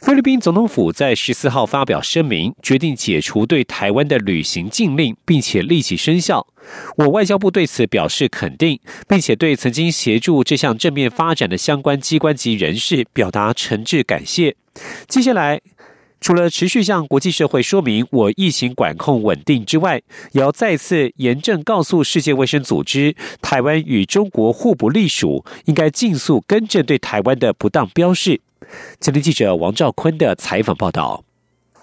菲律宾总统府在十四号发表声明，决定解除对台湾的旅行禁令，并且立即生效。我外交部对此表示肯定，并且对曾经协助这项正面发展的相关机关及人士表达诚挚感谢。接下来。除了持续向国际社会说明我疫情管控稳定之外，也要再次严正告诉世界卫生组织，台湾与中国互不隶属，应该尽速更正对台湾的不当标示。前天记者王兆坤的采访报道。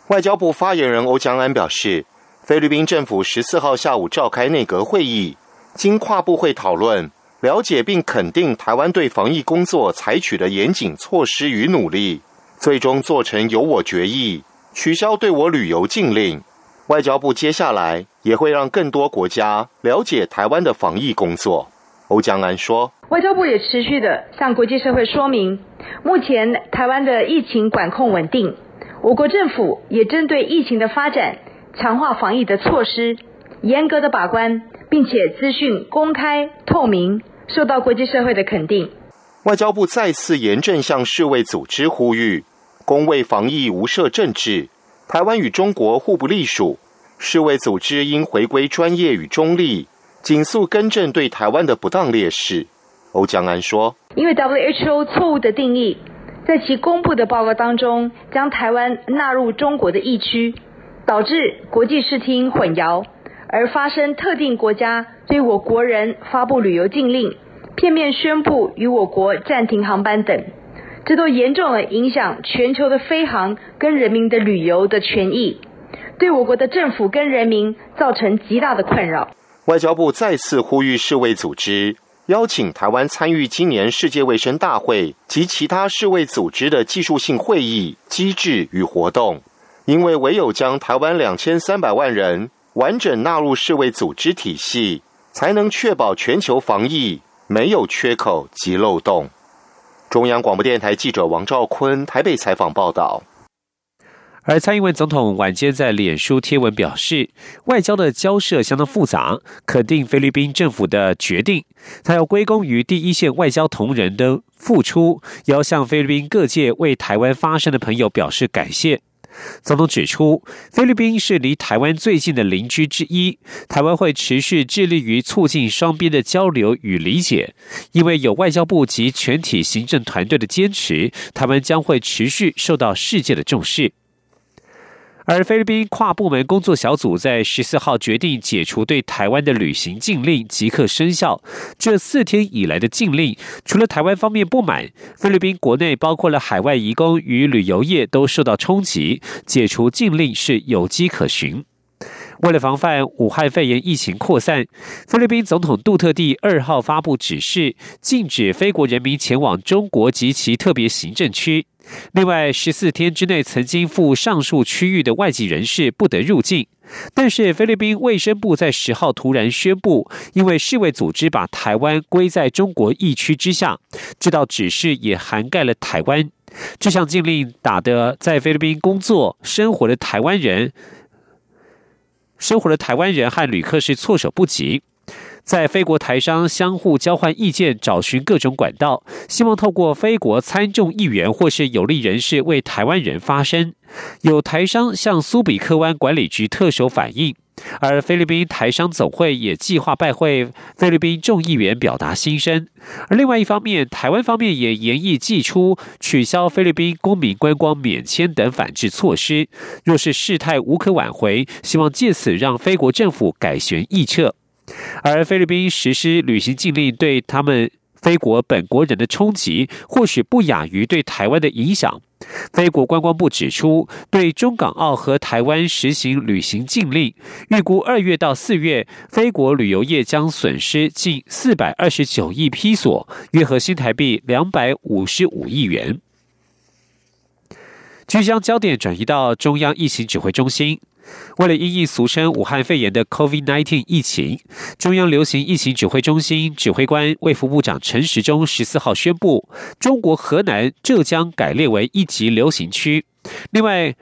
外交部发言人欧江安表示，菲律宾政府十四号下午召开内阁会议，经跨部会讨论，了解并肯定台湾对防疫工作采取的严谨措施与努力。最终做成由我决议，取消对我旅游禁令。外交部接下来也会让更多国家了解台湾的防疫工作。欧江安说：“外交部也持续的向国际社会说明，目前台湾的疫情管控稳定，我国政府也针对疫情的发展，强化防疫的措施，严格的把关，并且资讯公开透明，受到国际社会的肯定。”外交部再次严正向世卫组织呼吁。公卫防疫无涉政治，台湾与中国互不隶属，世卫组织应回归专业与中立，紧速更正对台湾的不当劣势。欧江安说：“因为 WHO 错误的定义，在其公布的报告当中，将台湾纳入中国的疫区，导致国际视听混淆，而发生特定国家对我国人发布旅游禁令，片面宣布与我国暂停航班等。”这都严重的影响全球的飞航跟人民的旅游的权益，对我国的政府跟人民造成极大的困扰。外交部再次呼吁世卫组织邀请台湾参与今年世界卫生大会及其他世卫组织的技术性会议机制与活动，因为唯有将台湾两千三百万人完整纳入世卫组织体系，才能确保全球防疫没有缺口及漏洞。中央广播电台记者王兆坤台北采访报道。而蔡英文总统晚间在脸书贴文表示，外交的交涉相当复杂，肯定菲律宾政府的决定，他要归功于第一线外交同仁的付出，要向菲律宾各界为台湾发声的朋友表示感谢。总统指出，菲律宾是离台湾最近的邻居之一，台湾会持续致力于促进双边的交流与理解。因为有外交部及全体行政团队的坚持，台湾将会持续受到世界的重视。而菲律宾跨部门工作小组在十四号决定解除对台湾的旅行禁令，即刻生效。这四天以来的禁令，除了台湾方面不满，菲律宾国内包括了海外移工与旅游业都受到冲击。解除禁令是有迹可循。为了防范武汉肺炎疫情扩散，菲律宾总统杜特地二号发布指示，禁止非国人民前往中国及其特别行政区。另外，十四天之内曾经赴上述区域的外籍人士不得入境。但是，菲律宾卫生部在十号突然宣布，因为世卫组织把台湾归在中国疫区之下，这道指示也涵盖了台湾。这项禁令打得在菲律宾工作生活的台湾人、生活的台湾人和旅客是措手不及。在非国台商相互交换意见，找寻各种管道，希望透过非国参众议员或是有利人士为台湾人发声。有台商向苏比克湾管理局特首反映，而菲律宾台商总会也计划拜会菲律宾众议员表达心声。而另外一方面，台湾方面也严议祭出取消菲律宾公民观光免签等反制措施。若是事态无可挽回，希望借此让菲国政府改弦易辙。而菲律宾实施旅行禁令，对他们非国本国人的冲击，或许不亚于对台湾的影响。菲国观光部指出，对中港澳和台湾实行旅行禁令，预估二月到四月，菲国旅游业将损失近四百二十九亿披索，约合新台币两百五十五亿元。即将焦点转移到中央疫情指挥中心。为了因应俗称武汉肺炎的 COVID-19 疫情，中央流行疫情指挥中心指挥官卫福部长陈时中十四号宣布，中国河南、浙江改列为一级流行区。另外，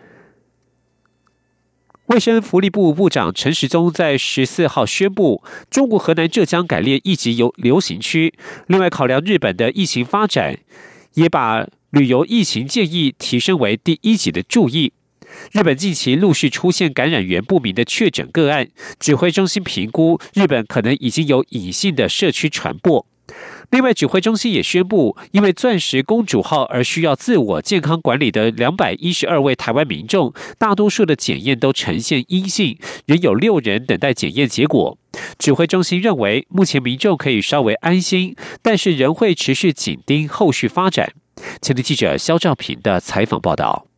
卫生福利部部长陈时中在十四号宣布，中国河南、浙江改列一级游流行区。另外，考量日本的疫情发展，也把旅游疫情建议提升为第一级的注意。日本近期陆续出现感染源不明的确诊个案，指挥中心评估日本可能已经有隐性的社区传播。另外，指挥中心也宣布，因为“钻石公主号”而需要自我健康管理的两百一十二位台湾民众，大多数的检验都呈现阴性，仍有六人等待检验结果。指挥中心认为，目前民众可以稍微安心，但是仍会持续紧盯后续发展。前天记者肖兆平的采访报道。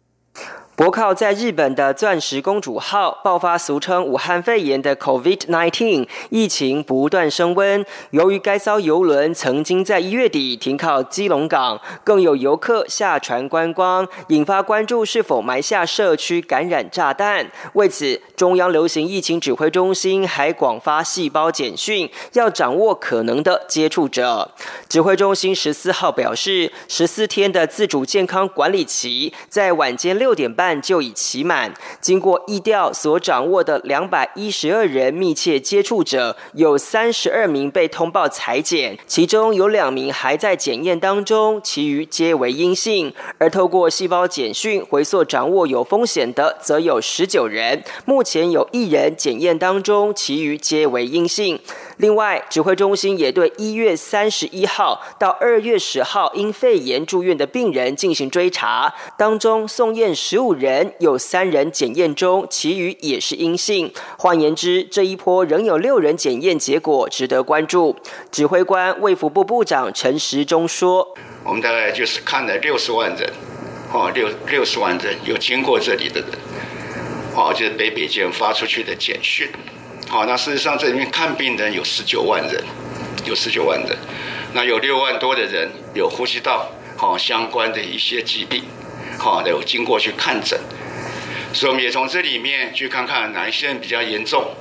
泊靠在日本的“钻石公主号”爆发俗称武汉肺炎的 COVID-19 疫情不断升温。由于该艘游轮曾经在一月底停靠基隆港，更有游客下船观光，引发关注是否埋下社区感染炸弹。为此，中央流行疫情指挥中心还广发细胞简讯，要掌握可能的接触者。指挥中心十四号表示，十四天的自主健康管理期在晚间六点半。就已期满。经过疫调所掌握的两百一十二人密切接触者，有三十二名被通报裁检，其中有两名还在检验当中，其余皆为阴性。而透过细胞简讯回溯掌握有风险的，则有十九人，目前有一人检验当中，其余皆为阴性。另外，指挥中心也对一月三十一号到二月十号因肺炎住院的病人进行追查，当中送验十五人，有三人检验中，其余也是阴性。换言之，这一波仍有六人检验结果值得关注。指挥官卫福部部长陈时中说：“我们大概就是看了六十万人，哦，六六十万人有经过这里的人，哦，就是北北京发出去的简讯。”好，那事实上这里面看病人有十九万人，有十九万人，那有六万多的人有呼吸道好相关的一些疾病，好有经过去看诊，所以我们也从这里面去看看哪一些人比较严重，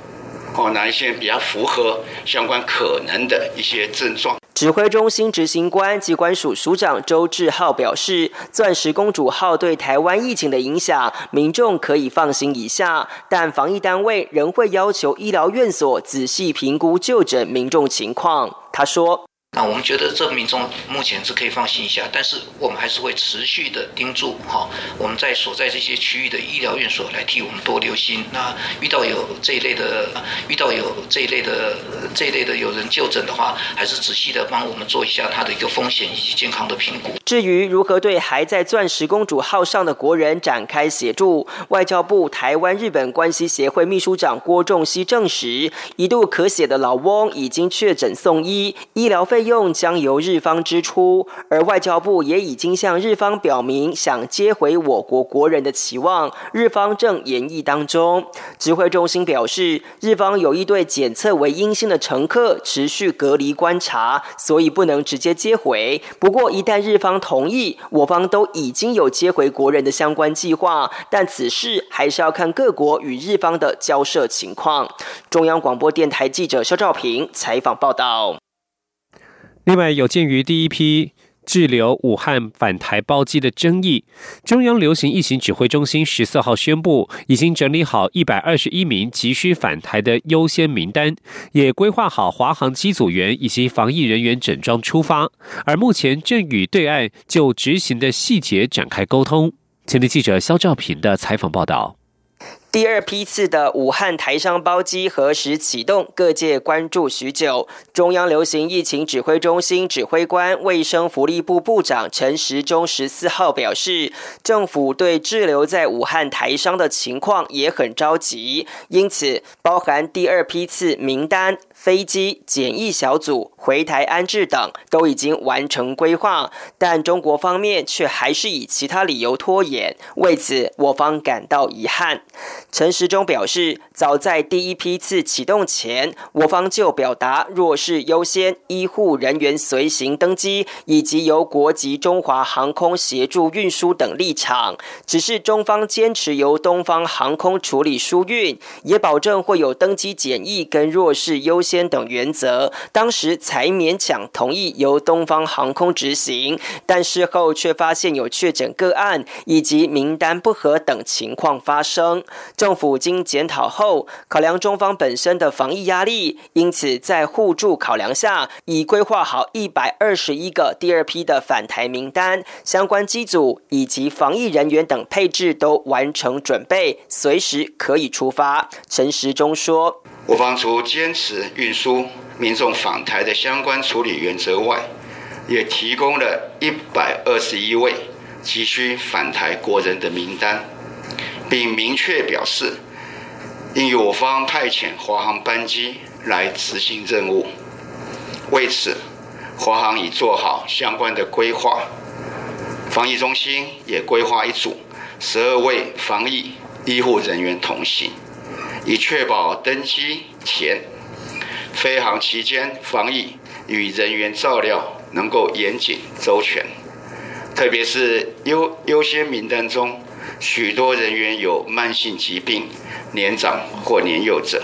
哦哪一些比较符合相关可能的一些症状。指挥中心执行官机关署署长周志浩表示：“钻石公主号对台湾疫情的影响，民众可以放心一下，但防疫单位仍会要求医疗院所仔细评估就诊民众情况。”他说。那我们觉得这民众目前是可以放心一下，但是我们还是会持续的盯住哈，我们在所在这些区域的医疗院所来替我们多留心。那遇到有这一类的，遇到有这一类的这一类的有人就诊的话，还是仔细的帮我们做一下他的一个风险以及健康的评估。至于如何对还在钻石公主号上的国人展开协助，外交部台湾日本关系协会秘书长郭仲熙证实，一度咳血的老翁已经确诊送医，医疗费。用将由日方支出，而外交部也已经向日方表明想接回我国国人的期望，日方正研议当中。指挥中心表示，日方有一对检测为阴性的乘客持续隔离观察，所以不能直接接回。不过，一旦日方同意，我方都已经有接回国人的相关计划，但此事还是要看各国与日方的交涉情况。中央广播电台记者肖兆平采访报道。另外，有鉴于第一批滞留武汉返台包机的争议，中央流行疫情指挥中心十四号宣布，已经整理好一百二十一名急需返台的优先名单，也规划好华航机组员以及防疫人员整装出发，而目前正与对岸就执行的细节展开沟通。前天记者肖兆平的采访报道。第二批次的武汉台商包机何时启动？各界关注许久。中央流行疫情指挥中心指挥官、卫生福利部部长陈时中十四号表示，政府对滞留在武汉台商的情况也很着急，因此包含第二批次名单。飞机检疫小组回台安置等都已经完成规划，但中国方面却还是以其他理由拖延，为此我方感到遗憾。陈时中表示，早在第一批次启动前，我方就表达弱势优先、医护人员随行登机，以及由国籍中华航空协助运输等立场。只是中方坚持由东方航空处理输运，也保证会有登机检疫跟弱势优先等原则，当时才勉强同意由东方航空执行。但事后却发现有确诊个案以及名单不合等情况发生。政府经检讨后，考量中方本身的防疫压力，因此在互助考量下，已规划好一百二十一个第二批的返台名单，相关机组以及防疫人员等配置都完成准备，随时可以出发。陈时中说：“我方除坚持运输民众返台的相关处理原则外，也提供了一百二十一位急需返台国人的名单。”并明确表示，应由我方派遣华航班机来执行任务。为此，华航已做好相关的规划，防疫中心也规划一组十二位防疫医护人员同行，以确保登机前、飞航期间防疫与人员照料能够严谨周全。特别是优优先名单中。许多人员有慢性疾病、年长或年幼者，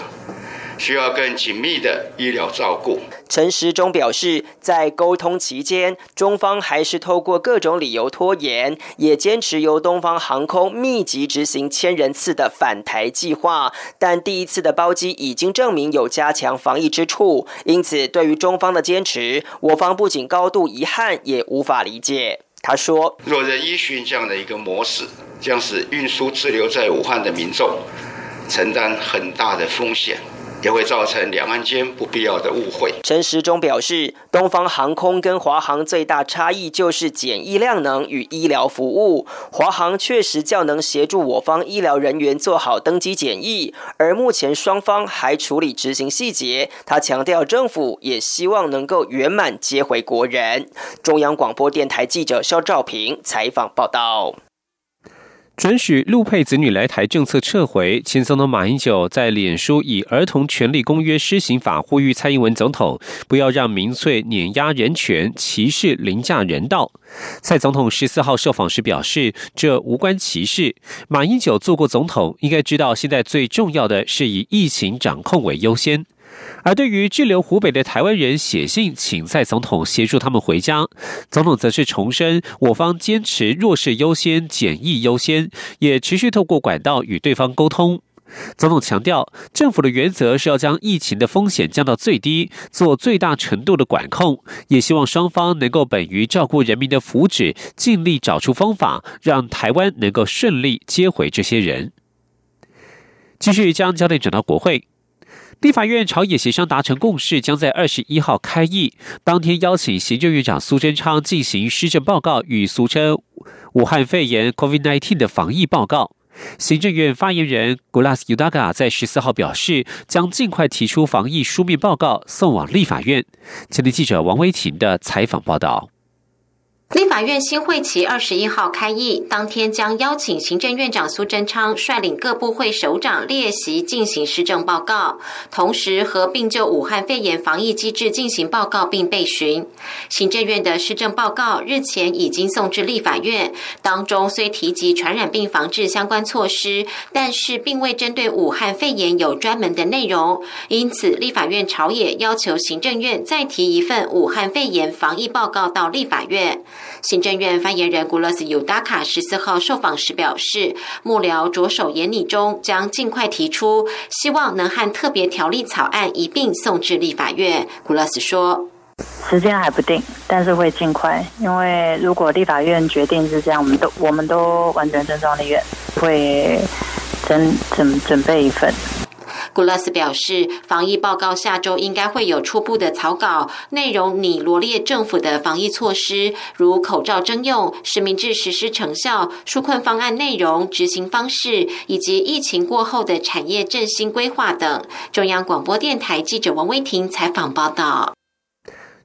需要更紧密的医疗照顾。陈时中表示，在沟通期间，中方还是透过各种理由拖延，也坚持由东方航空密集执行千人次的返台计划。但第一次的包机已经证明有加强防疫之处，因此对于中方的坚持，我方不仅高度遗憾，也无法理解。他说：“若人依循这样的一个模式。”将使运输滞留在武汉的民众承担很大的风险。也会造成两岸间不必要的误会。陈时中表示，东方航空跟华航最大差异就是检疫量能与医疗服务。华航确实较能协助我方医疗人员做好登机检疫，而目前双方还处理执行细节。他强调，政府也希望能够圆满接回国人。中央广播电台记者肖兆平采访报道。准许陆配子女来台政策撤回，前总统马英九在脸书以《儿童权利公约施行法》呼吁蔡英文总统不要让民粹碾压人权、歧视凌驾人道。蔡总统十四号受访时表示，这无关歧视。马英九做过总统，应该知道现在最重要的是以疫情掌控为优先。而对于滞留湖北的台湾人写信请蔡总统协助他们回家，总统则是重申我方坚持弱势优先、简易优先，也持续透过管道与对方沟通。总统强调，政府的原则是要将疫情的风险降到最低，做最大程度的管控，也希望双方能够本于照顾人民的福祉，尽力找出方法，让台湾能够顺利接回这些人。继续将焦点转到国会。立法院朝野协商达成共识，将在二十一号开议。当天邀请行政院长苏贞昌进行施政报告与俗称武汉肺炎 （COVID-19） 的防疫报告。行政院发言人 Gulas Udaga 在十四号表示，将尽快提出防疫书面报告送往立法院。前天记者王威婷的采访报道。立法院新会期二十一号开议，当天将邀请行政院长苏贞昌率领各部会首长列席进行施政报告，同时合并就武汉肺炎防疫机制进行报告并备询。行政院的施政报告日前已经送至立法院，当中虽提及传染病防治相关措施，但是并未针对武汉肺炎有专门的内容，因此立法院朝野要求行政院再提一份武汉肺炎防疫报告到立法院。行政院发言人古勒斯尤达卡十四号受访时表示，幕僚着手研拟中，将尽快提出，希望能和特别条例草案一并送至立法院。古勒斯说：“时间还不定，但是会尽快，因为如果立法院决定是这样，我们都我们都完全尊重立院，会准准准备一份。”古拉斯表示，防疫报告下周应该会有初步的草稿，内容拟罗列政府的防疫措施，如口罩征用、实名制实施成效、纾困方案内容、执行方式，以及疫情过后的产业振兴规划等。中央广播电台记者王威婷采访报道。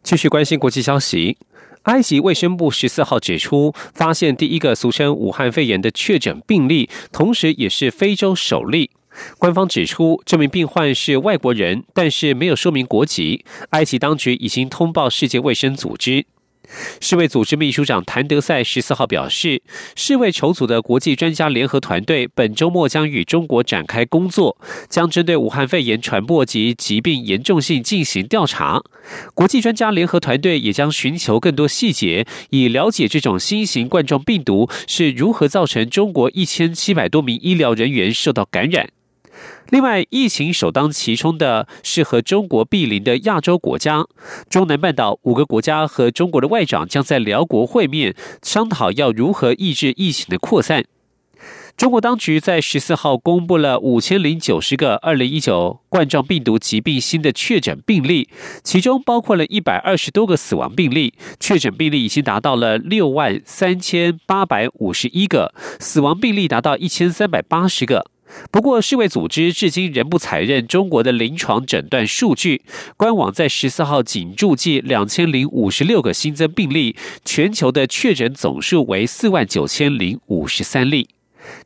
继续关心国际消息。埃及卫生部十四号指出，发现第一个俗称武汉肺炎的确诊病例，同时也是非洲首例。官方指出，这名病患是外国人，但是没有说明国籍。埃及当局已经通报世界卫生组织。世卫组织秘书长谭德赛十四号表示，世卫筹组的国际专家联合团队本周末将与中国展开工作，将针对武汉肺炎传播及疾病严重性进行调查。国际专家联合团队也将寻求更多细节，以了解这种新型冠状病毒是如何造成中国一千七百多名医疗人员受到感染。另外，疫情首当其冲的是和中国毗邻的亚洲国家，中南半岛五个国家和中国的外长将在辽国会面，商讨要如何抑制疫情的扩散。中国当局在十四号公布了五千零九十个二零一九冠状病毒疾病新的确诊病例，其中包括了一百二十多个死亡病例，确诊病例已经达到了六万三千八百五十一个，死亡病例达到一千三百八十个。不过，世卫组织至今仍不采认中国的临床诊断数据。官网在十四号仅注记两千零五十六个新增病例，全球的确诊总数为四万九千零五十三例。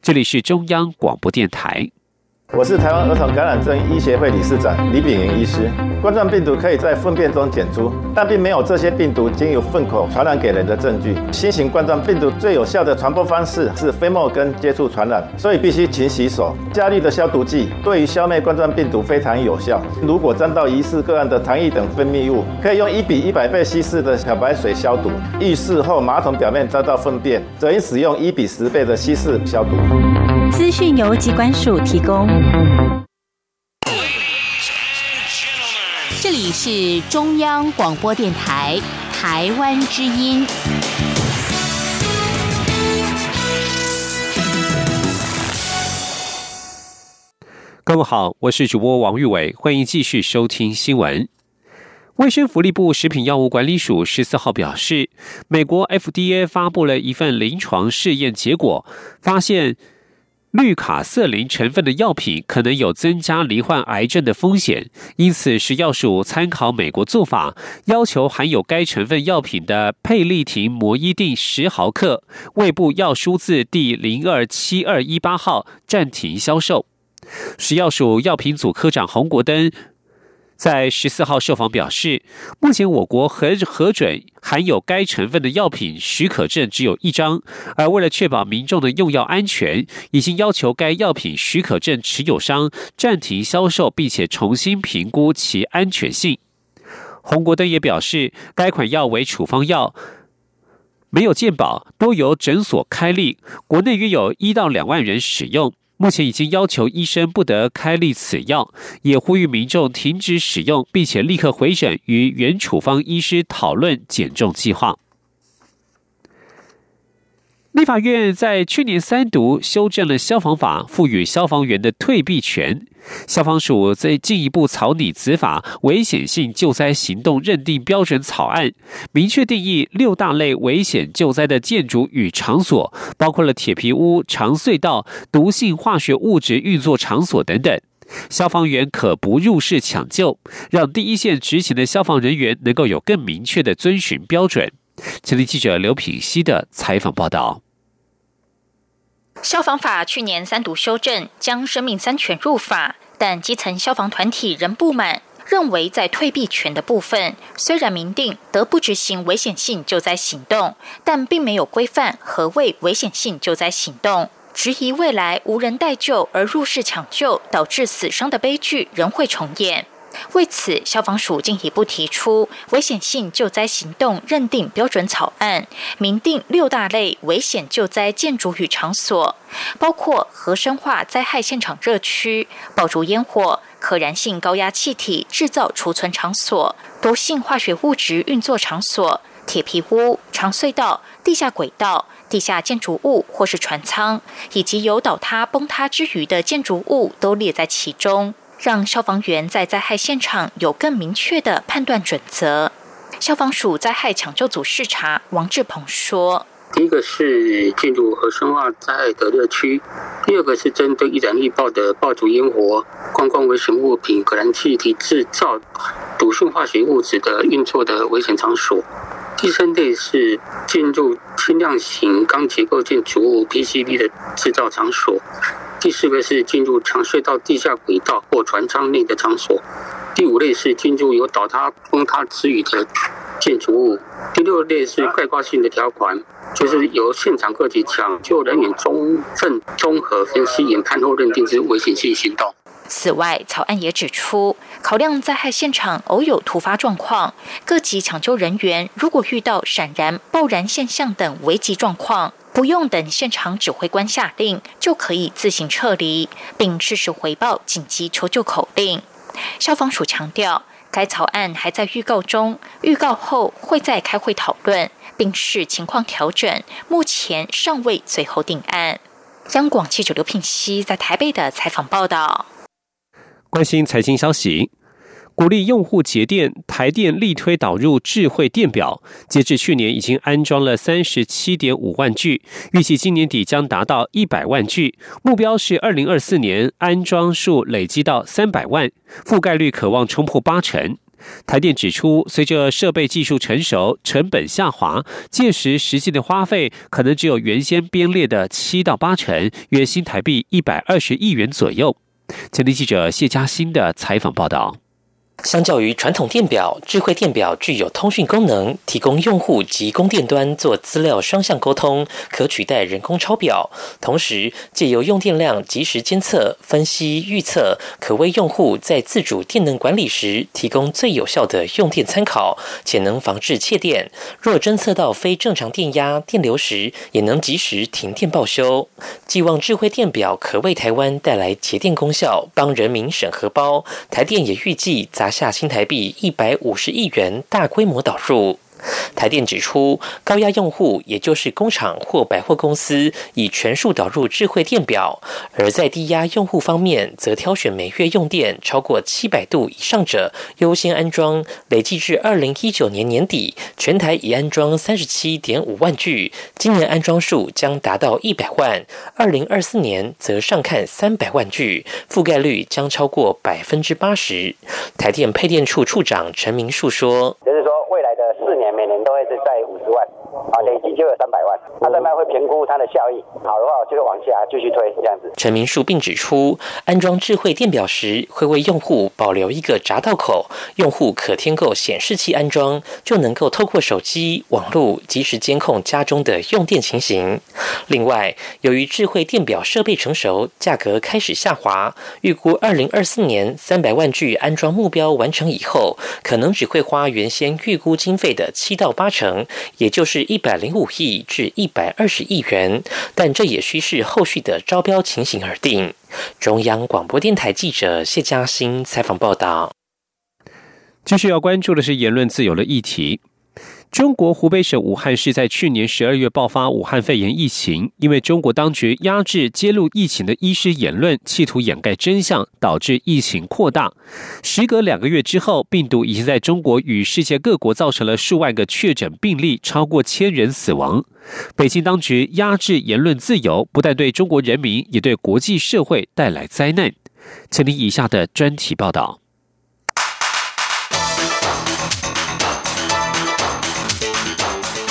这里是中央广播电台。我是台湾儿童感染症医协会理事长李炳云医师。冠状病毒可以在粪便中检出，但并没有这些病毒经由粪口传染给人的证据。新型冠状病毒最有效的传播方式是飞沫跟接触传染，所以必须勤洗手。加氯的消毒剂对于消灭冠状病毒非常有效。如果沾到疑似个案的痰液等分泌物，可以用一比一百倍稀释的漂白水消毒。浴室后马桶表面沾到粪便，则应使用一比十倍的稀释消毒。资讯由机关署提供。这里是中央广播电台台湾之音。各位好，我是主播王玉伟，欢迎继续收听新闻。卫生福利部食品药物管理署十四号表示，美国 FDA 发布了一份临床试验结果，发现。绿卡色林成分的药品可能有增加罹患癌症的风险，因此食药署参考美国做法，要求含有该成分药品的佩利婷摩伊定十毫克胃部药书字第零二七二一八号暂停销售。食药署药品组科长洪国登。在十四号受访表示，目前我国核核准含有该成分的药品许可证只有一张，而为了确保民众的用药安全，已经要求该药品许可证持有商暂停销售，并且重新评估其安全性。洪国登也表示，该款药为处方药，没有健保，都由诊所开立，国内约有一到两万人使用。目前已经要求医生不得开立此药，也呼吁民众停止使用，并且立刻回诊与原处方医师讨论减重计划。立法院在去年三读修正了消防法，赋予消防员的退避权。消防署在进一步草拟执法危险性救灾行动认定标准草案，明确定义六大类危险救灾的建筑与场所，包括了铁皮屋、长隧道、毒性化学物质运作场所等等。消防员可不入室抢救，让第一线执勤的消防人员能够有更明确的遵循标准。前立记者刘品希的采访报道。消防法去年三读修正，将生命三权入法，但基层消防团体仍不满，认为在退避权的部分，虽然明定得不执行危险性救灾行动，但并没有规范何谓危险性救灾行动，质疑未来无人待救而入室抢救导致死伤的悲剧仍会重演。为此，消防署进一步提出危险性救灾行动认定标准草案，明定六大类危险救灾建筑与场所，包括核生化灾害现场热区、爆竹烟火、可燃性高压气体制造储存场所、毒性化学物质运作场所、铁皮屋、长隧道、地下轨道、地下建筑物或是船舱，以及有倒塌崩塌之余的建筑物都列在其中。让消防员在灾害现场有更明确的判断准则。消防署灾害抢救组视察王志鹏说：“第一个是进入核生化灾害的热区，第二个是针对易燃易爆的爆竹烟火、观光危险物品、可燃气体制造、毒性化学物质的运作的危险场所。第三类是进入轻量型钢结构建筑物 （PCB） 的制造场所；第四个是进入长隧道、地下轨道或船舱内的场所；第五类是进入有倒塌、崩塌之余的建筑物；第六类是概括性的条款。就是由现场各级抢救人员充分综合分析研判后认定之危险性行动。此外，草案也指出，考量灾害现场偶有突发状况，各级抢救人员如果遇到闪燃、爆燃现象等危急状况，不用等现场指挥官下令，就可以自行撤离，并适时回报紧急求救口令。消防署强调，该草案还在预告中，预告后会再开会讨论。并视情况调整，目前尚未最后定案。央广记者刘品熙在台北的采访报道。关心财经消息，鼓励用户节电，台电力推导入智慧电表，截至去年已经安装了三十七点五万具，预计今年底将达到一百万具，目标是二零二四年安装数累积到三百万，覆盖率可望冲破八成。台电指出，随着设备技术成熟，成本下滑，届时实际的花费可能只有原先编列的七到八成，约新台币一百二十亿元左右。前天记者谢佳欣的采访报道。相较于传统电表，智慧电表具有通讯功能，提供用户及供电端做资料双向沟通，可取代人工抄表。同时，借由用电量及时监测、分析、预测，可为用户在自主电能管理时提供最有效的用电参考，且能防治窃电。若侦测到非正常电压、电流时，也能及时停电报修。寄望智慧电表可为台湾带来节电功效，帮人民省荷包。台电也预计拿下新台币一百五十亿元大规模导入。台电指出，高压用户也就是工厂或百货公司，已全数导入智慧电表；而在低压用户方面，则挑选每月用电超过七百度以上者优先安装。累计至二零一九年年底，全台已安装三十七点五万具，今年安装数将达到一百万；二零二四年则上看三百万具，覆盖率将超过百分之八十。台电配电处处长陈明树说。每年都会是在五十万，啊，累计就有三百万。他这边会评估它的效益，好的话就会往下继续推这样子。陈明树并指出，安装智慧电表时会为用户保留一个闸道口，用户可添购显示器安装，就能够透过手机网络及时监控家中的用电情形。另外，由于智慧电表设备成熟，价格开始下滑，预估二零二四年三百万具安装目标完成以后，可能只会花原先预估经费的。七到八成，也就是一百零五亿至一百二十亿元，但这也需视后续的招标情形而定。中央广播电台记者谢嘉欣采访报道。继续要关注的是言论自由的议题。中国湖北省武汉市在去年十二月爆发武汉肺炎疫情，因为中国当局压制揭露疫情的医师言论，企图掩盖真相，导致疫情扩大。时隔两个月之后，病毒已经在中国与世界各国造成了数万个确诊病例，超过千人死亡。北京当局压制言论自由，不但对中国人民，也对国际社会带来灾难。请听以下的专题报道。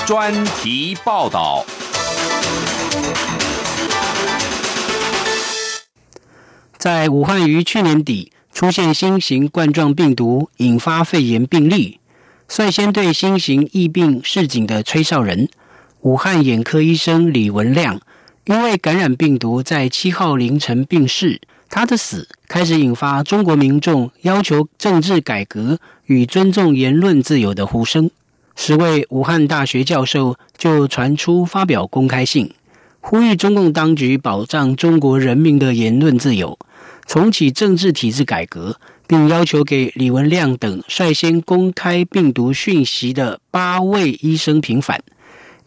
专题报道：在武汉于去年底出现新型冠状病毒引发肺炎病例，率先对新型疫病示警的吹哨人——武汉眼科医生李文亮，因为感染病毒在七号凌晨病逝。他的死开始引发中国民众要求政治改革与尊重言论自由的呼声。十位武汉大学教授就传出发表公开信，呼吁中共当局保障中国人民的言论自由，重启政治体制改革，并要求给李文亮等率先公开病毒讯息的八位医生平反，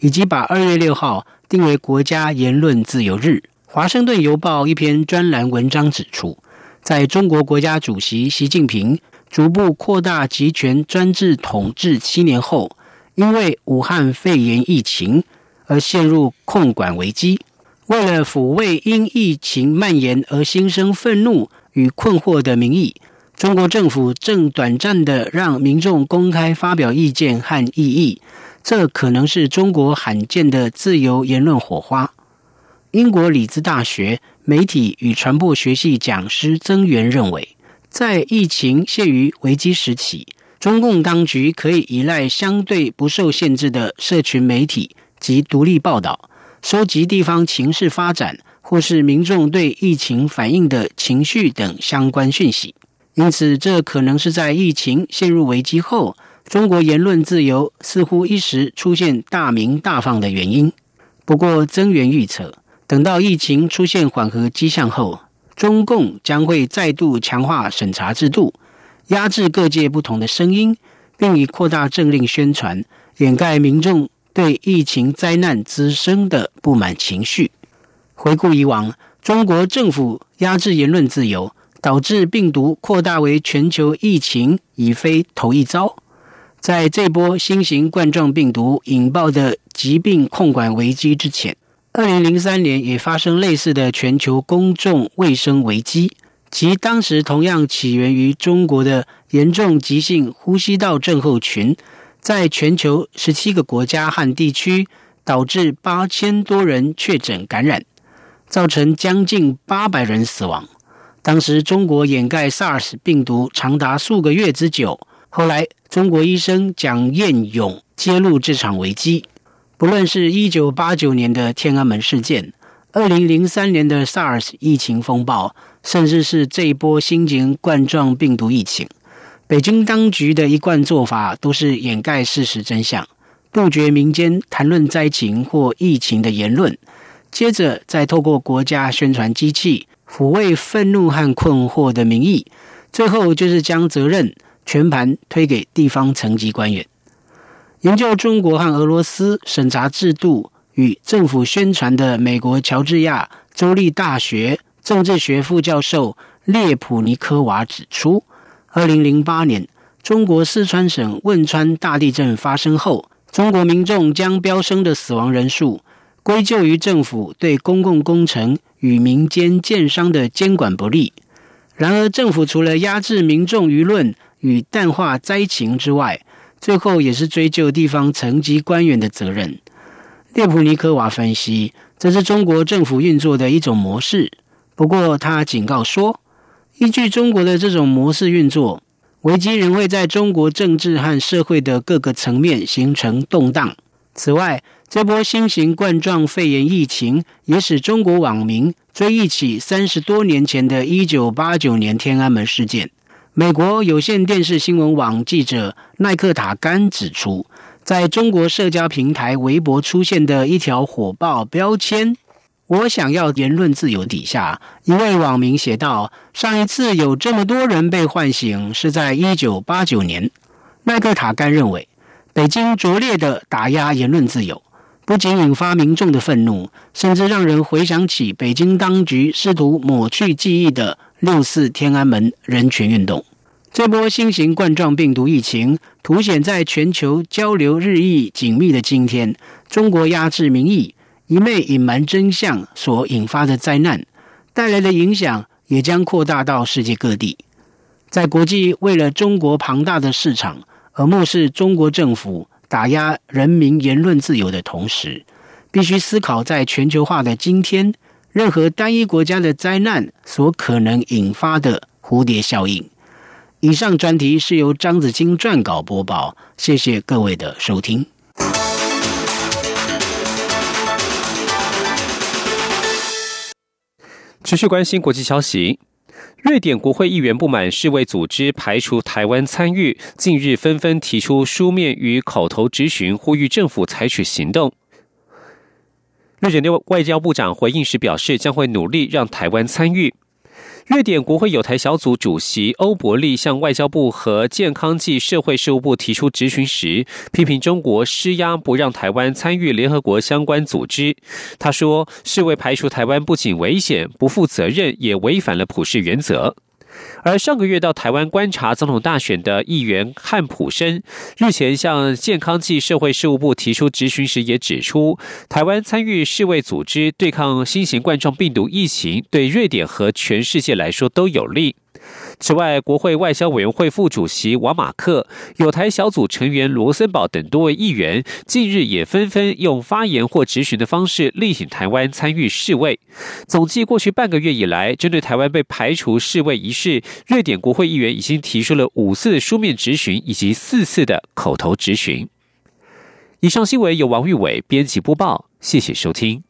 以及把二月六号定为国家言论自由日。华盛顿邮报一篇专栏文章指出，在中国国家主席习近平逐步扩大集权专制统治七年后。因为武汉肺炎疫情而陷入控管危机，为了抚慰因疫情蔓延而心生愤怒与困惑的民意，中国政府正短暂的让民众公开发表意见和异议，这可能是中国罕见的自由言论火花。英国里兹大学媒体与传播学系讲师曾源认为，在疫情陷于危机时期，中共当局可以依赖相对不受限制的社群媒体及独立报道，收集地方情势发展或是民众对疫情反应的情绪等相关讯息。因此，这可能是在疫情陷入危机后，中国言论自由似乎一时出现大明大放的原因。不过，增援预测，等到疫情出现缓和迹象后，中共将会再度强化审查制度，压制各界不同的声音，并以扩大政令宣传掩盖民众对疫情灾难滋生的不满情绪。回顾以往，中国政府压制言论自由。导致病毒扩大为全球疫情已非头一遭。在这波新型冠状病毒引爆的疾病控管危机之前，二零零三年也发生类似的全球公众卫生危机，其当时同样起源于中国的严重急性呼吸道症候群，在全球十七个国家和地区导致八千多人确诊感染，造成将近八百人死亡。当时中国掩盖 SARS 病毒长达数个月之久，后来中国医生蒋彦勇揭露这场危机。不论是一九八九年的天安门事件、二零零三年的 SARS 疫情风暴，甚至是这一波新型冠状病毒疫情，北京当局的一贯做法都是掩盖事实真相，杜绝民间谈论灾情或疫情的言论，接着再透过国家宣传机器。抚慰愤怒和困惑的民意，最后就是将责任全盘推给地方层级官员。研究中国和俄罗斯审查制度与政府宣传的美国乔治亚州立大学政治学副教授列普尼科娃指出，二零零八年中国四川省汶川大地震发生后，中国民众将飙升的死亡人数归咎于政府对公共工程。与民间建商的监管不力。然而，政府除了压制民众舆论与淡化灾情之外，最后也是追究地方层级官员的责任。列普尼科娃分析，这是中国政府运作的一种模式。不过，他警告说，依据中国的这种模式运作，危机仍会在中国政治和社会的各个层面形成动荡。此外，这波新型冠状肺炎疫情也使中国网民追忆起三十多年前的一九八九年天安门事件。美国有线电视新闻网记者奈克塔甘指出，在中国社交平台微博出现的一条火爆标签“我想要言论自由”底下，一位网民写道：“上一次有这么多人被唤醒是在一九八九年。”麦克塔甘认为，北京拙劣的打压言论自由。不仅引发民众的愤怒，甚至让人回想起北京当局试图抹去记忆的六四天安门人权运动。这波新型冠状病毒疫情凸显在全球交流日益紧密的今天，中国压制民意、一昧隐瞒真相所引发的灾难，带来的影响也将扩大到世界各地。在国际为了中国庞大的市场而漠视中国政府。打压人民言论自由的同时，必须思考在全球化的今天，任何单一国家的灾难所可能引发的蝴蝶效应。以上专题是由张子清撰稿播报，谢谢各位的收听。持续关心国际消息。瑞典国会议员不满世卫组织排除台湾参与，近日纷纷提出书面与口头质询，呼吁政府采取行动。瑞典的外交部长回应时表示，将会努力让台湾参与。瑞典国会有台小组主席欧伯利向外交部和健康暨社会事务部提出质询时，批评中国施压不让台湾参与联合国相关组织。他说：“世卫排除台湾不仅危险、不负责任，也违反了普世原则。”而上个月到台湾观察总统大选的议员汉普生，日前向健康暨社会事务部提出质询时，也指出，台湾参与世卫组织对抗新型冠状病毒疫情，对瑞典和全世界来说都有利。此外，国会外交委员会副主席瓦马克、有台小组成员罗森堡等多位议员，近日也纷纷用发言或质询的方式力挺台湾参与世卫。总计过去半个月以来，针对台湾被排除世卫一事，瑞典国会议员已经提出了五次书面质询以及四次的口头质询。以上新闻由王玉伟编辑播报，谢谢收听。